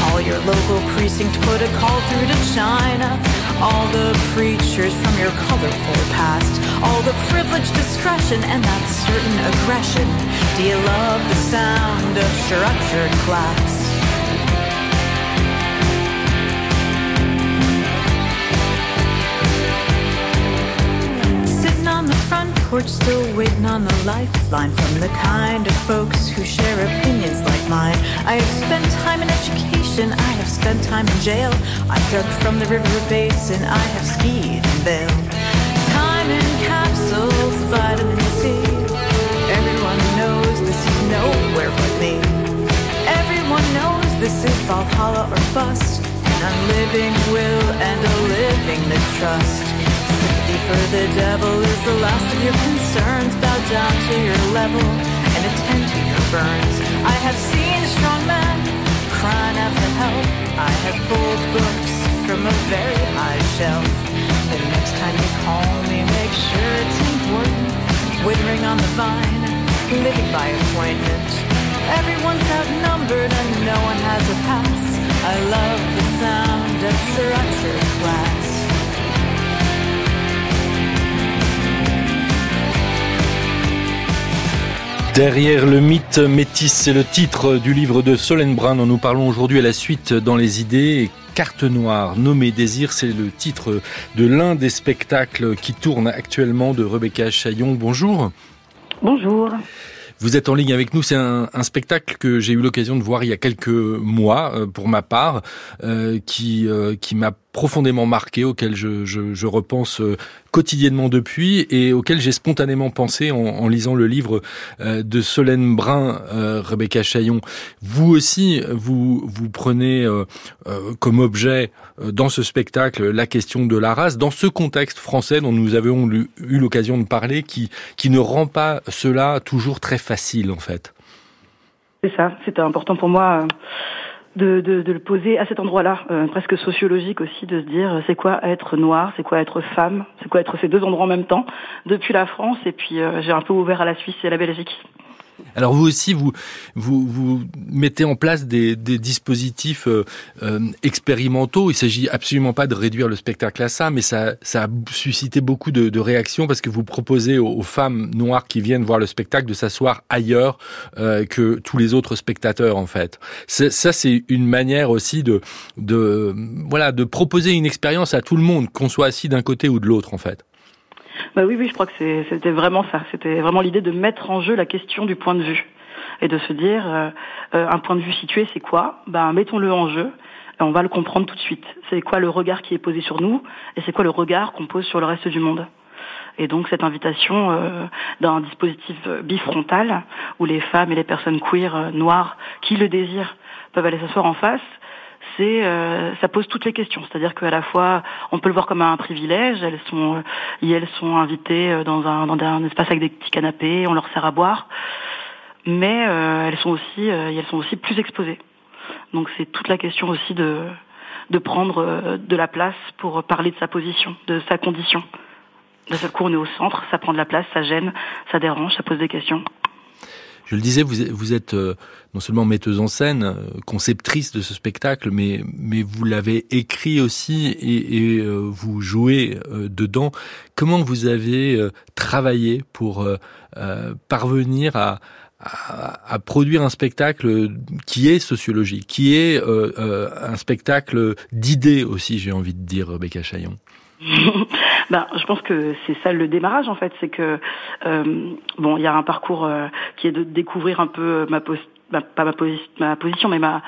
Call your local precinct, put a call through to China. All the preachers from your colorful past. All the privileged discretion and that certain aggression. Do you love the sound of structured class? Porch still waiting on the lifeline from the kind of folks who share opinions like mine. I have spent time in education, I have spent time in jail. I dug from the river basin, I have skied and Vail. Time in capsules, vitamin C. Everyone knows this is nowhere but me. Everyone knows this is Valhalla or bust. An living will and a living mistrust for the devil is the last of your concerns. Bow down to your level and attend to your burns. I have seen strong men crying out for help. I have pulled books from a very high shelf. The next time you call me, make sure it's important. Withering on the vine, living by appointment. Everyone's outnumbered and no one has a pass. I love the sound of structured class. Derrière le mythe métis, c'est le titre du livre de Solène Brun dont nous parlons aujourd'hui à la suite dans les idées. Carte noire, nommé Désir, c'est le titre de l'un des spectacles qui tourne actuellement de Rebecca Chaillon. Bonjour. Bonjour. Vous êtes en ligne avec nous. C'est un, spectacle que j'ai eu l'occasion de voir il y a quelques mois, euh, pour ma part, euh, qui euh, qui m'a profondément marqué, auquel je, je, je repense euh, quotidiennement depuis et auquel j'ai spontanément pensé en, en, lisant le livre euh, de Solène Brun, euh, Rebecca Chaillon. Vous aussi, vous, vous prenez comme objet dans ce spectacle la question de la race, dans ce contexte français dont nous avons eu l'occasion de parler, qui, qui ne rend pas cela toujours très facile en fait. C'est ça, c'était important pour moi de, de, de, le poser à cet endroit-là, euh, presque sociologique aussi, de se dire euh, c'est quoi être noir, c'est quoi être femme, c'est quoi être ces deux endroits en même temps, depuis la France, et puis euh, j'ai un peu ouvert à la Suisse et à la Belgique. Alors vous aussi, vous, vous, vous mettez en place des, des dispositifs euh, euh, expérimentaux. Il s'agit absolument pas de réduire le spectacle à ça, mais ça, ça a suscité beaucoup de, de réactions parce que vous proposez aux, femmes noires qui viennent voir le spectacle de s'asseoir ailleurs euh, que tous les autres spectateurs en fait. Ça, c'est une manière aussi de, de, voilà, de proposer une expérience à tout le monde, qu'on soit assis d'un côté ou de l'autre en fait. Bah oui, oui, je crois que c'était vraiment ça. C'était vraiment l'idée de mettre en jeu la question du point de vue et de se dire euh, euh, un point de vue situé, c'est quoi? Ben mettons-le en jeu. On va le comprendre tout de suite. C'est quoi le regard qui est posé sur nous et c'est quoi le regard qu'on pose sur le reste du monde? Et donc cette invitation euh, d'un dispositif bifrontal où les femmes et les personnes queer noires qui le désirent peuvent aller s'asseoir en face euh, ça pose toutes les questions. C'est-à-dire qu'à la fois, on peut le voir comme un privilège. Elles sont, euh, elles sont invitées euh, dans un, dans un espace avec des petits canapés, on leur sert à boire, mais elles sont aussi, elles sont aussi plus exposées. Donc c'est toute la question aussi de de prendre de la place pour parler de sa position, de sa condition. D'un seul coup, on est au centre, ça prend de la place, ça gêne, ça dérange, ça pose des questions. Je le disais, vous, vous êtes euh, non seulement metteuse en scène, euh, conceptrice de ce spectacle, mais, mais vous l'avez écrit aussi et, et euh, vous jouez dedans. Comment vous avez travaillé pour parvenir à, à, à, produire un spectacle qui est sociologique, qui est un spectacle d'idées aussi, j'ai envie de dire, Rebecca Chaillon? ben, je pense que c'est ça le démarrage en fait, c'est que euh, bon, il y a un parcours euh, qui est de découvrir un peu ma posture pas ma, ma, position, mais ma,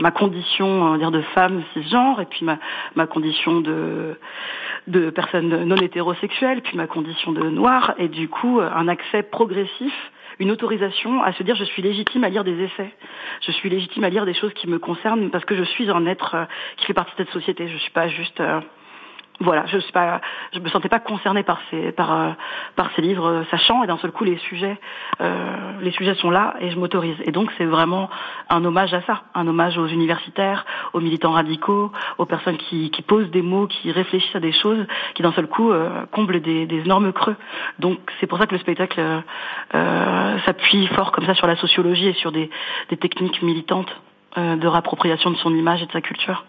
ma condition on va dire, de femme cisgenre, et puis ma, ma condition de, de personne non hétérosexuelle, puis ma condition de noire, et du coup un accès progressif une autorisation à se dire je suis légitime à lire des essais, je suis légitime à lire des choses qui me concernent parce que je suis un être qui fait partie de cette société. Je suis pas juste voilà, je suis pas, je me sentais pas concernée par ces, par, euh, par ces livres, euh, sachant et d'un seul coup les sujets, euh, les sujets sont là et je m'autorise. Et donc c'est vraiment un hommage à ça, un hommage aux universitaires, aux militants radicaux, aux personnes qui, qui posent des mots, qui réfléchissent à des choses, qui d'un seul coup comblent des, des, énormes creux. Donc c'est pour ça que le spectacle s'appuie fort comme ça sur la sociologie et sur des, des techniques militantes de réappropriation de son image et de sa culture.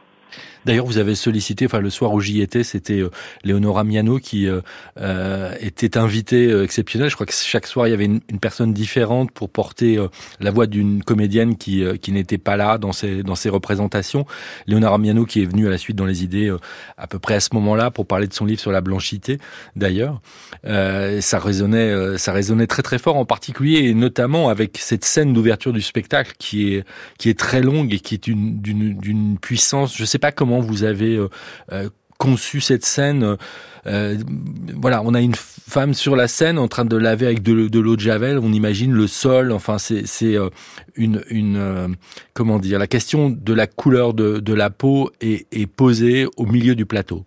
D'ailleurs, vous avez sollicité, enfin le soir où j'y étais, c'était euh, Léonora Miano qui euh, euh était invitée euh, exceptionnelle. Je crois que chaque soir il y avait une, une personne différente pour porter la voix d'une comédienne qui qui n'était pas là dans ses dans ses représentations. Léonora Miano qui est venue à la suite dans les idées à peu près à ce moment-là pour parler de son livre sur la blanchité. D'ailleurs, ça résonnait ça résonnait très très fort, en particulier et notamment avec cette scène d'ouverture du spectacle qui est qui est très longue et qui est d'une puissance. Je sais pas comment vous avez euh, euh, conçu cette scène. Euh, voilà, on a une femme sur la scène en train de laver avec de, l'eau de javel. On imagine le sol. Enfin, c'est une, comment dire la question de la couleur de, la peau est, posée au milieu du plateau.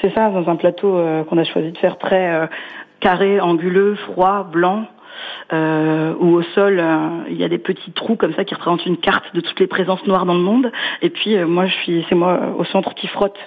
C'est ça, dans un plateau qu'on a choisi de faire très carré, anguleux, froid, blanc euh, où au sol euh, il y a des petits trous comme ça qui représentent une carte de toutes les présences noires dans le monde. Et puis euh, moi je suis, c'est moi euh, au centre qui frotte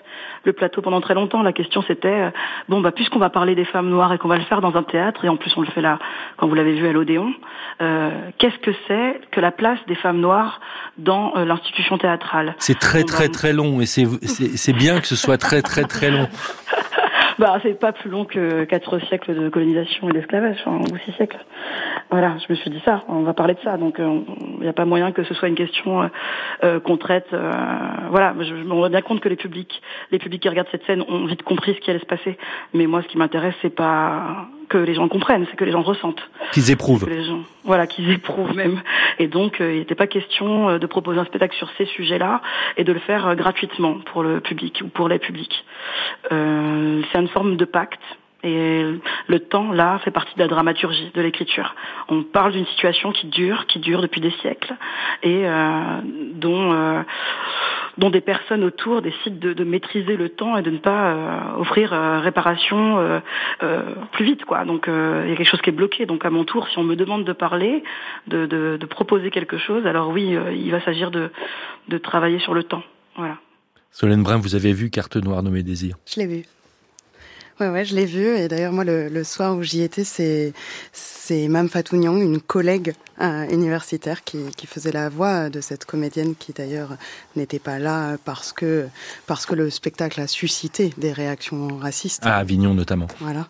le plateau pendant très longtemps. La question c'était bon bah puisqu'on va parler des femmes noires et qu'on va le faire dans un théâtre et en plus on le fait là quand vous l'avez vu à l'Odéon, qu'est-ce que c'est que la place des femmes noires dans l'institution théâtrale? C'est très très très long et c'est c'est bien que ce soit très très très long. bah, c'est pas plus long que quatre siècles de colonisation et d'esclavage, ou six siècles. Voilà, je me suis dit ça, on va parler de ça, donc il euh, n'y a pas moyen que ce soit une question euh, euh qu'on traite. Euh, voilà, je, je me rends bien compte que les publics, les publics qui regardent cette scène ont vite compris ce qui allait se passer, mais moi, ce qui m'intéresse, c'est pas que les gens comprennent, c'est que les gens ressentent. Qu'ils éprouvent. les gens, voilà, qu'ils éprouvent même. Et donc, il n'était pas question de proposer un spectacle sur ces sujets-là et de le faire gratuitement pour le public ou pour les publics. Euh, c'est une forme de pacte et le temps, là, fait partie de la dramaturgie de l'écriture. On parle d'une situation qui dure, qui dure depuis des siècles, et euh, dont, euh, dont des personnes autour décident de, de, maîtriser le temps et de ne pas euh, offrir euh, réparation euh, plus vite. Quoi. Donc il y a quelque chose qui est bloqué. Donc à mon tour, si on me demande de parler, de, de, de proposer quelque chose, alors oui, il va s'agir de, de travailler sur le temps. Voilà. Solène Brun, vous avez vu Carte Noire nommée Désir? Je l'ai vu. Ouais, ouais, je l'ai vu. Et d'ailleurs, moi, le, le soir où j'y étais, c'est c'est Mme Fatounian, une collègue euh, universitaire, qui, qui faisait la voix de cette comédienne qui d'ailleurs n'était pas là parce que parce que le spectacle a suscité des réactions racistes. À Avignon notamment. Voilà.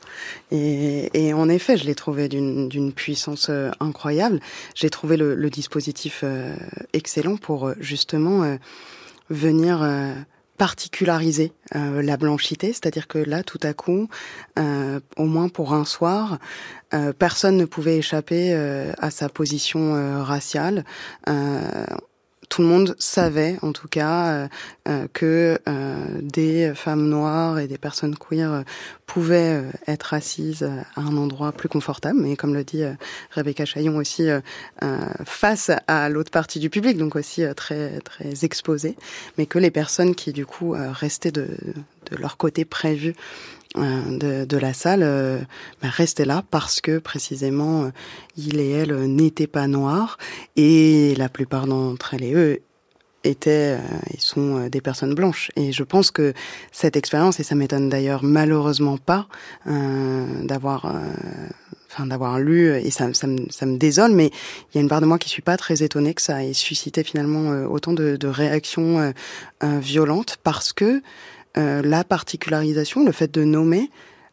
Et, et en effet, je l'ai trouvé d'une puissance euh, incroyable. J'ai trouvé le, le dispositif euh, excellent pour justement venir particulariser euh, la blanchité, c'est-à-dire que là, tout à coup, euh, au moins pour un soir, euh, personne ne pouvait échapper à sa position raciale tout le monde savait, en tout cas, euh, euh, que euh, des femmes noires et des personnes queer pouvaient être assises à un endroit plus confortable, mais comme le dit Rebecca Chaillon aussi, face à l'autre partie du public, donc aussi très très exposée, mais que les personnes qui du coup restaient de, leur côté prévu de, de, la salle euh, bah, restaient là parce que précisément euh, il et elle n'étaient pas noirs et la plupart d'entre elles et eux étaient ils sont des personnes blanches. Et je pense que cette expérience et ça m'étonne d'ailleurs malheureusement pas d'avoir enfin d'avoir lu et ça, ça, me, ça me désole mais il y a une part de moi qui suis pas très étonnée que ça ait suscité finalement autant de, de réactions violentes parce que euh, la particularisation, le fait de nommer,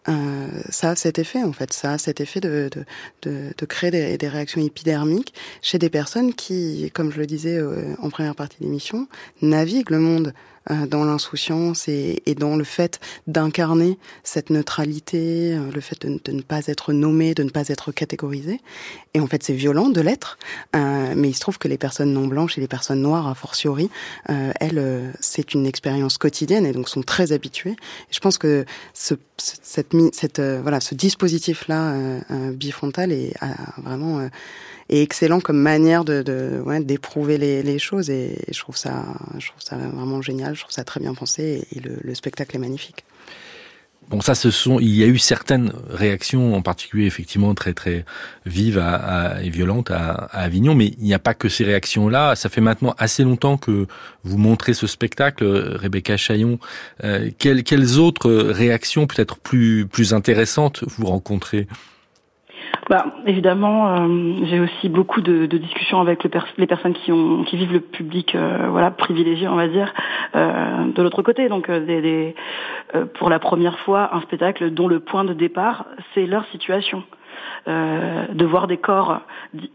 euh, ça a cet effet en fait, ça a cet effet de, de, de, de créer des, des, réactions épidermiques chez des personnes qui, comme je le disais euh, en première partie de l'émission, naviguent le monde dans l'insouciance et, et, dans le fait d'incarner cette neutralité, le fait de, ne pas être nommé, de ne pas être catégorisé. Et en fait, c'est violent de l'être, mais il se trouve que les personnes non blanches et les personnes noires, a fortiori, elles, c'est une expérience quotidienne et donc sont très habituées. Et je pense que ce, cette, cette, voilà, ce dispositif-là bifrontal est vraiment est excellent comme manière de, de ouais, d'éprouver les, les, choses et je trouve ça je trouve ça vraiment génial je trouve ça très bien pensé et, le, le spectacle est magnifique Bon, ça, ce sont. Il y a eu certaines réactions, en particulier effectivement très très vives à, à, et violentes à, à, Avignon, mais il n'y a pas que ces réactions-là. Ça fait maintenant assez longtemps que vous montrez ce spectacle, Rebecca Chaillon. Euh, quelles, quelles autres réactions, peut-être plus plus intéressantes, vous rencontrez bah, évidemment, euh, j'ai aussi beaucoup de, discussions avec les personnes qui, vivent le public, euh, voilà, privilégié, on va dire, euh, de l'autre côté. Donc, pour la première fois, un spectacle dont le point de départ, c'est leur situation. Euh, de voir des corps,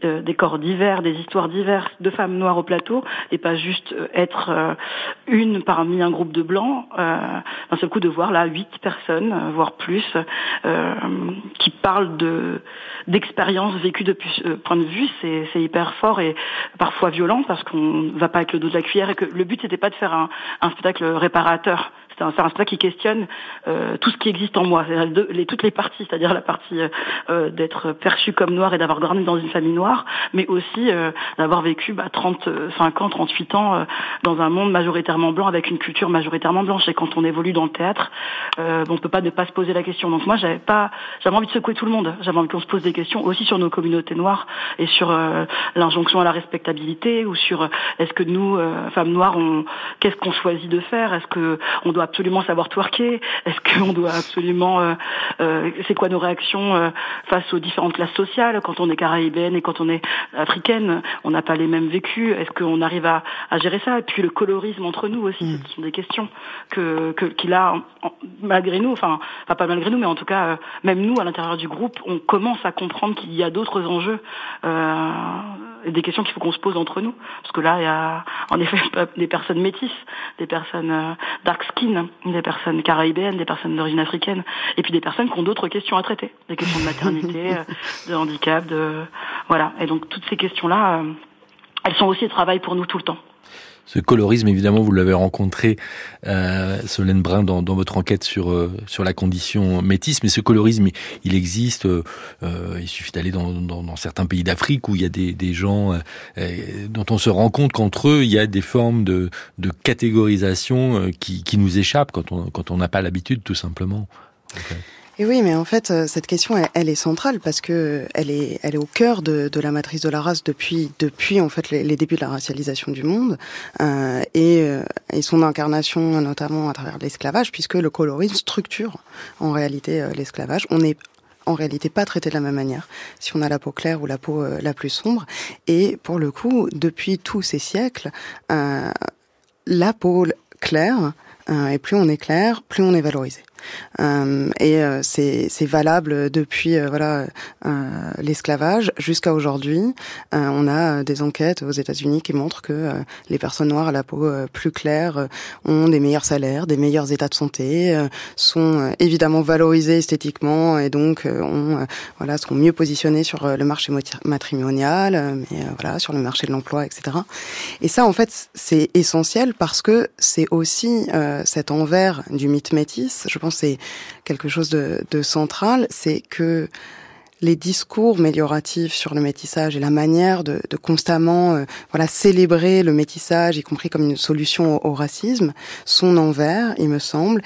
euh, des corps divers, des histoires diverses de femmes noires au plateau, et pas juste euh, être euh, une parmi un groupe de blancs. D'un seul coup, de voir là huit personnes, voire plus, qui parlent de d'expériences vécues depuis ce point de vue, c'est hyper fort et parfois violent parce qu'on va pas avec le dos de la cuillère et que le but c'était pas de faire un, un spectacle réparateur c'est un, un spectacle qui questionne euh, tout ce qui existe en moi, les, toutes les parties, c'est-à-dire la partie euh, d'être perçu comme noir et d'avoir grandi dans une famille noire, mais aussi euh, d'avoir vécu bah, 35 ans, 38 ans euh, dans un monde majoritairement blanc avec une culture majoritairement blanche. Et quand on évolue dans le théâtre, euh, on peut pas ne pas se poser la question. Donc moi, j'avais pas, j'avais envie de secouer tout le monde. J'avais envie qu'on se pose des questions aussi sur nos communautés noires et sur euh, l'injonction à la respectabilité ou sur est-ce que nous, femmes noires, qu'est-ce qu'on choisit de faire? Est-ce que on doit absolument savoir twerker Est-ce qu'on doit absolument... Euh, euh, c'est quoi nos réactions euh, face aux différentes classes sociales Quand on est caribéenne et quand on est africaine, on n'a pas les mêmes vécus. Est-ce qu'on arrive à, à, gérer ça? Et puis le colorisme entre nous aussi, mm. ce sont des questions que qu'il a malgré nous, enfin, enfin pas malgré nous, mais en tout cas, même nous, à l'intérieur du groupe, on commence à comprendre qu'il y a d'autres enjeux et des questions qu'il faut qu'on se pose entre nous. Parce que là, il y a en effet des personnes métisses, des personnes dark skin, des personnes caribéennes, des personnes d'origine africaine, et puis des personnes qui ont d'autres questions à traiter, des questions de maternité, euh, de handicap, de voilà. Et donc toutes ces questions-là, euh, elles sont aussi de travail pour nous tout le temps ce colorisme, évidemment, vous l'avez rencontré, euh, Solène Brun, dans, dans votre enquête sur euh, sur la condition métisse. Mais ce colorisme, il existe. Euh, il suffit d'aller dans, dans, dans, certains pays d'Afrique où il y a des, des gens euh, dont on se rend compte qu'entre eux, il y a des formes de, de catégorisation euh, qui, qui nous échappent quand on quand on n'a pas l'habitude, tout simplement. Okay. Et oui, mais en fait, euh, cette question, elle, est centrale parce que elle est, elle est au cœur de, de la matrice de la race depuis, depuis en fait les, débuts de la racialisation du monde euh, et, euh, et, son incarnation notamment à travers l'esclavage, puisque le colorisme structure en réalité euh, l'esclavage. On est en réalité pas traité de la même manière si on a la peau claire ou la peau euh, la plus sombre. Et pour le coup, depuis tous ces siècles, euh, la peau claire et plus on est clair, plus on est valorisé. Euh, et euh, c'est valable depuis euh, voilà l'esclavage jusqu'à aujourd'hui. On a des enquêtes aux États-Unis qui montrent que les personnes noires à la peau plus claire ont des meilleurs salaires, des meilleurs états de santé, sont évidemment valorisées esthétiquement et donc ont voilà sont mieux positionnés sur le marché matrimonial, mais voilà sur le marché de l'emploi, etc. Et ça en fait c'est essentiel parce que c'est aussi cet envers du mythe métis. C'est quelque chose de, de central, c'est que les discours mélioratifs sur le métissage et la manière de, de constamment euh, voilà célébrer le métissage, y compris comme une solution au, au racisme, sont envers, il me semble,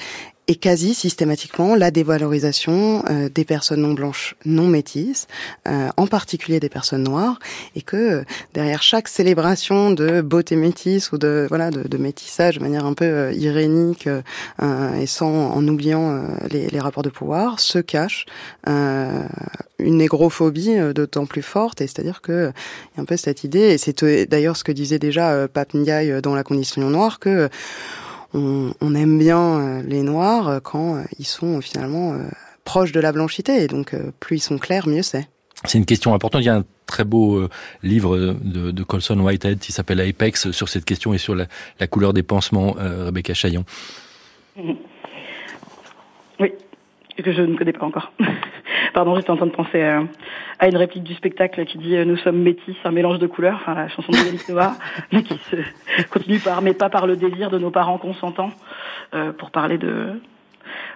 et quasi systématiquement la dévalorisation euh, des personnes non blanches, non métisses, euh, en particulier des personnes noires, et que euh, derrière chaque célébration de beauté métisse ou de voilà de, de métissage de manière un peu euh, irénique euh, et sans en oubliant les, les, rapports de pouvoir, se cache une négrophobie d'autant plus forte, et c'est-à-dire que il y a un peu cette idée, et c'est d'ailleurs ce que disait déjà Pape Ndiaye dans La Condition noire, que on, on aime bien euh, les noirs quand euh, ils sont finalement euh, proches de la blanchité. Et donc, plus ils sont clairs, mieux c'est. c'est une question importante. Il y a un très beau euh, livre de, de, Colson Whitehead qui s'appelle Apex sur cette question et sur la, la couleur des pansements, euh, Rebecca Chaillon. Que je ne connais pas encore. Pardon, j'étais en train de penser à, à, une réplique du spectacle qui dit Nous sommes métis, un mélange de couleurs, enfin la chanson de Félix Noah, mais qui se continue par Mais pas par le désir de nos parents consentants, euh, pour parler de,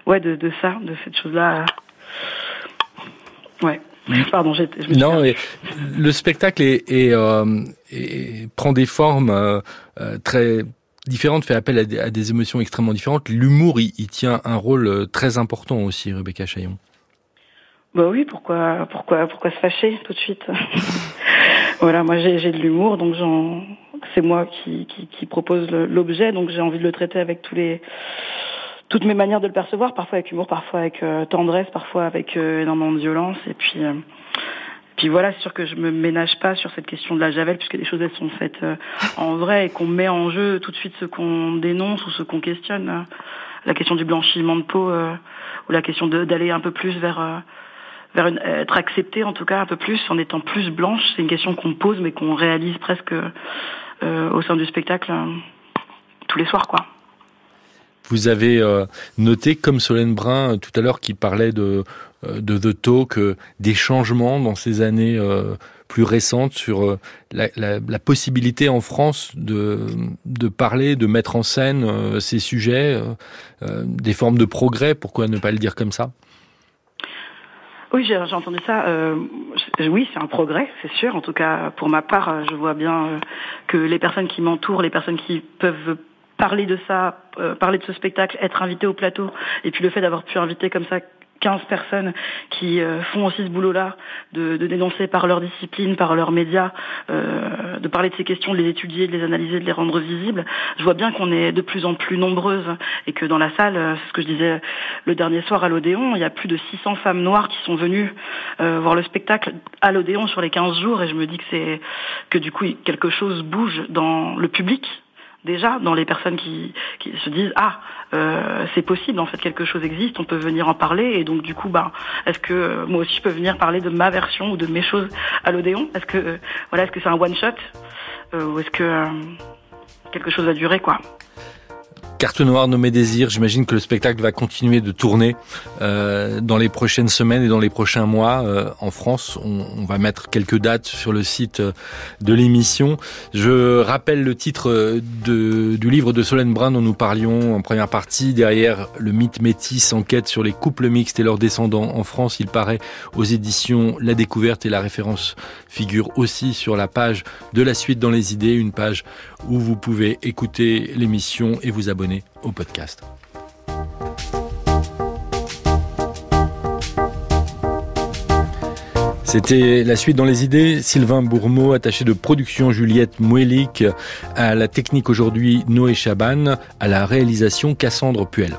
ouais, de, de ça, de cette chose-là. Ouais. Pardon, je Non, le spectacle est, est, euh, prend des formes euh, euh, très différentes, fait appel à des, émotions extrêmement différentes. L'humour, il, il, tient un rôle euh, très important aussi, Rebecca Chaillon. Bah oui, pourquoi, pourquoi, pourquoi se fâcher tout de suite? Voilà, moi j'ai de l'humour, donc c'est moi qui, propose l'objet, donc j'ai envie de le traiter avec toutes mes manières de le percevoir, parfois avec humour, parfois avec euh, tendresse, parfois avec euh, énormément de violence. Et puis, puis voilà, c'est sûr que je me ménage pas sur cette question de la javel, puisque les choses elles sont faites en vrai et qu'on met en jeu tout de suite ce qu'on dénonce ou ce qu'on questionne. La question du blanchiment de peau ou la question d'aller un peu plus vers vers une, être acceptée en tout cas un peu plus en étant plus blanche. C'est une question qu'on pose mais qu'on réalise presque au sein du spectacle tous les soirs, quoi. Vous avez euh, noté, comme Solène Brun euh, tout à l'heure, qui parlait de, euh, de The Talk, des changements dans ces années plus récentes sur la, la, la, possibilité en France de, de parler, de mettre en scène ces sujets, des formes de progrès, pourquoi ne pas le dire comme ça? Oui, j'ai entendu ça. Euh, oui, c'est un progrès, c'est sûr. En tout cas, pour ma part, je vois bien que les personnes qui m'entourent, les personnes qui peuvent parler de ça, euh, parler de ce spectacle, être invité au plateau, et puis le fait d'avoir pu inviter comme ça 15 personnes qui euh, font aussi ce boulot-là, de, de, dénoncer par leur discipline, par leurs médias, euh, de parler de ces questions, de les étudier, de les analyser, de les rendre visibles. Je vois bien qu'on est de plus en plus nombreuses et que dans la salle, c'est ce que je disais le dernier soir à l'Odéon, il y a plus de 600 femmes noires qui sont venues voir le spectacle à l'Odéon sur les 15 jours et je me dis que c'est que du coup quelque chose bouge dans le public déjà dans les personnes qui, se disent ah euh, c'est possible en fait quelque chose existe on peut venir en parler. Et donc du coup bah est-ce que euh, moi aussi je peux venir parler de ma version ou de mes choses à l'Odéon? Est-ce que euh, voilà est-ce que c'est un one shot? Ou est-ce que quelque chose va durer quoi? Carte noire nommée Désir, j'imagine que le spectacle va continuer de tourner euh, dans les prochaines semaines et dans les prochains mois euh, en France. On, on, va mettre quelques dates sur le site de l'émission. Je rappelle le titre de, du livre de Solène Brun dont nous parlions en première partie. Derrière le mythe métis, enquête sur les couples mixtes et leurs descendants en France. Il paraît aux éditions La Découverte et la référence figure aussi sur la page de la suite dans les idées, une page où vous pouvez écouter l'émission et vous abonner C'était la suite dans les idées. Sylvain Bourmeau, attaché de production Juliette Mouelik, à la technique aujourd'hui Noé Chaban, à la réalisation Cassandre Puel.